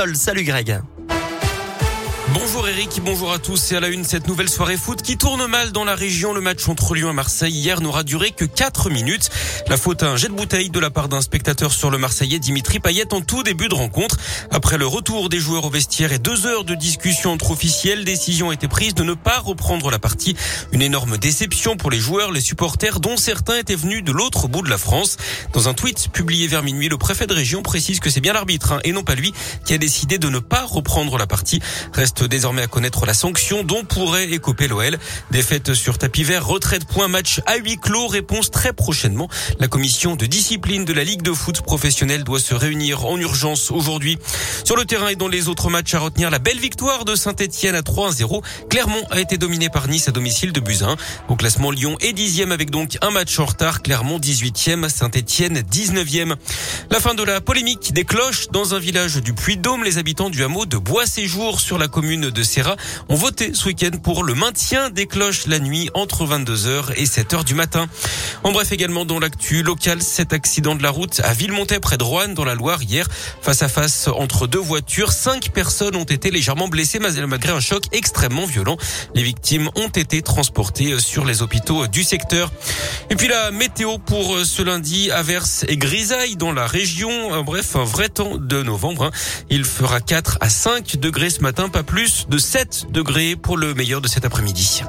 Salut Greg. Bonjour Eric, bonjour à tous. C'est à la une cette nouvelle soirée foot qui tourne mal dans la région. Le match entre Lyon et Marseille hier n'aura duré que 4 minutes. La faute à un jet de bouteille de la part d'un spectateur sur le Marseillais Dimitri Payet en tout début de rencontre. Après le retour des joueurs au vestiaire et deux heures de discussion entre officiels, décision a été prise de ne pas reprendre la partie. Une énorme déception pour les joueurs, les supporters dont certains étaient venus de l'autre bout de la France. Dans un tweet publié vers minuit, le préfet de région précise que c'est bien l'arbitre hein, et non pas lui qui a décidé de ne pas reprendre la partie. Reste désormais à connaître la sanction dont pourrait écoper l'OL. Défaite sur tapis vert, retraite point match à huis clos, réponse très prochainement. La commission de discipline de la Ligue de foot professionnelle doit se réunir en urgence aujourd'hui. Sur le terrain et dans les autres matchs à retenir, la belle victoire de Saint-Etienne à 3-0. Clermont a été dominé par Nice à domicile de Buzyn. Au classement, Lyon est dixième avec donc un match en retard. Clermont 18e, Saint-Etienne 19e. La fin de la polémique des cloches dans un village du Puy-de-Dôme. Les habitants du hameau de Bois-Séjour sur la commune de Serra ont voté ce week-end pour le maintien des cloches la nuit entre 22h et 7h du matin. En bref, également dans l'actu local, cet accident de la route à Villemontais près de Roanne dans la Loire hier, face à face entre deux voitures, cinq personnes ont été légèrement blessées malgré un choc extrêmement violent. Les victimes ont été transportées sur les hôpitaux du secteur. Et puis la météo pour ce lundi, averse et grisaille dans la région. Bref, un vrai temps de novembre. Hein. Il fera 4 à 5 degrés ce matin, pas de 7 degrés pour le meilleur de cet après-midi.